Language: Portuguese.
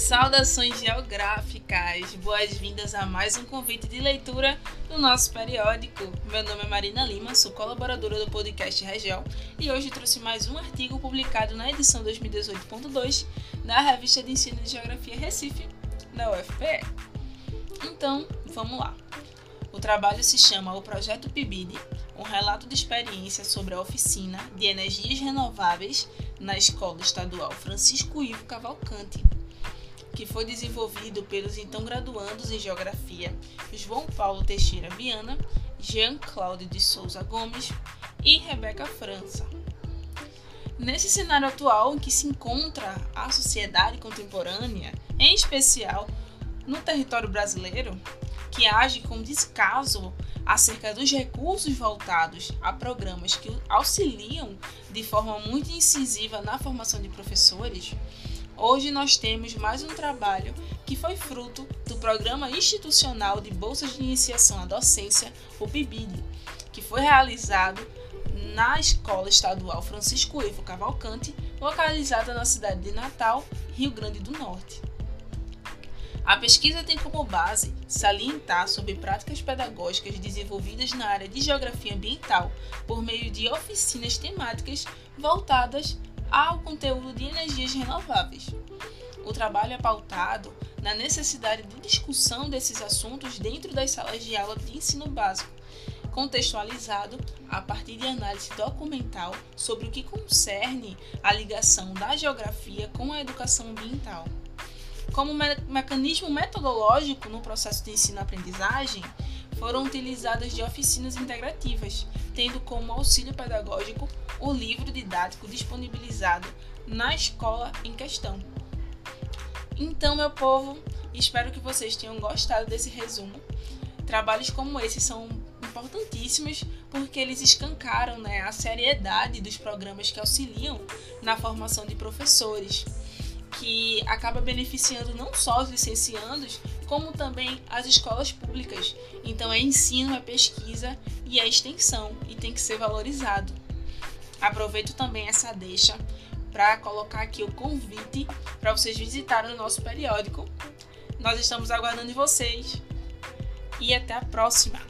Saudações geográficas! Boas-vindas a mais um convite de leitura do nosso periódico. Meu nome é Marina Lima, sou colaboradora do podcast Região e hoje trouxe mais um artigo publicado na edição 2018.2 da revista de ensino de Geografia Recife, da UFPE. Então, vamos lá. O trabalho se chama O Projeto PIBID, um relato de experiência sobre a oficina de energias renováveis na Escola Estadual Francisco Ivo Cavalcante, que foi desenvolvido pelos então graduandos em Geografia João Paulo Teixeira Viana, Jean Cláudio de Souza Gomes e Rebeca França. Nesse cenário atual em que se encontra a sociedade contemporânea, em especial no território brasileiro, que age com descaso acerca dos recursos voltados a programas que auxiliam de forma muito incisiva na formação de professores, hoje nós temos mais um trabalho que foi fruto do Programa Institucional de Bolsas de Iniciação à Docência, o PIBID, que foi realizado na Escola Estadual Francisco Evo Cavalcante, localizada na cidade de Natal, Rio Grande do Norte. A pesquisa tem como base salientar sobre práticas pedagógicas desenvolvidas na área de geografia ambiental por meio de oficinas temáticas voltadas ao conteúdo de energias renováveis. O trabalho é pautado na necessidade de discussão desses assuntos dentro das salas de aula de ensino básico, contextualizado a partir de análise documental sobre o que concerne a ligação da geografia com a educação ambiental. Como me mecanismo metodológico no processo de ensino-aprendizagem, foram utilizadas de oficinas integrativas, tendo como auxílio pedagógico o livro didático disponibilizado na escola em questão. Então, meu povo, espero que vocês tenham gostado desse resumo. Trabalhos como esse são importantíssimos porque eles escancaram né, a seriedade dos programas que auxiliam na formação de professores que acaba beneficiando não só os licenciandos, como também as escolas públicas. Então é ensino, é pesquisa e é extensão e tem que ser valorizado. Aproveito também essa deixa para colocar aqui o convite para vocês visitarem o nosso periódico. Nós estamos aguardando vocês e até a próxima!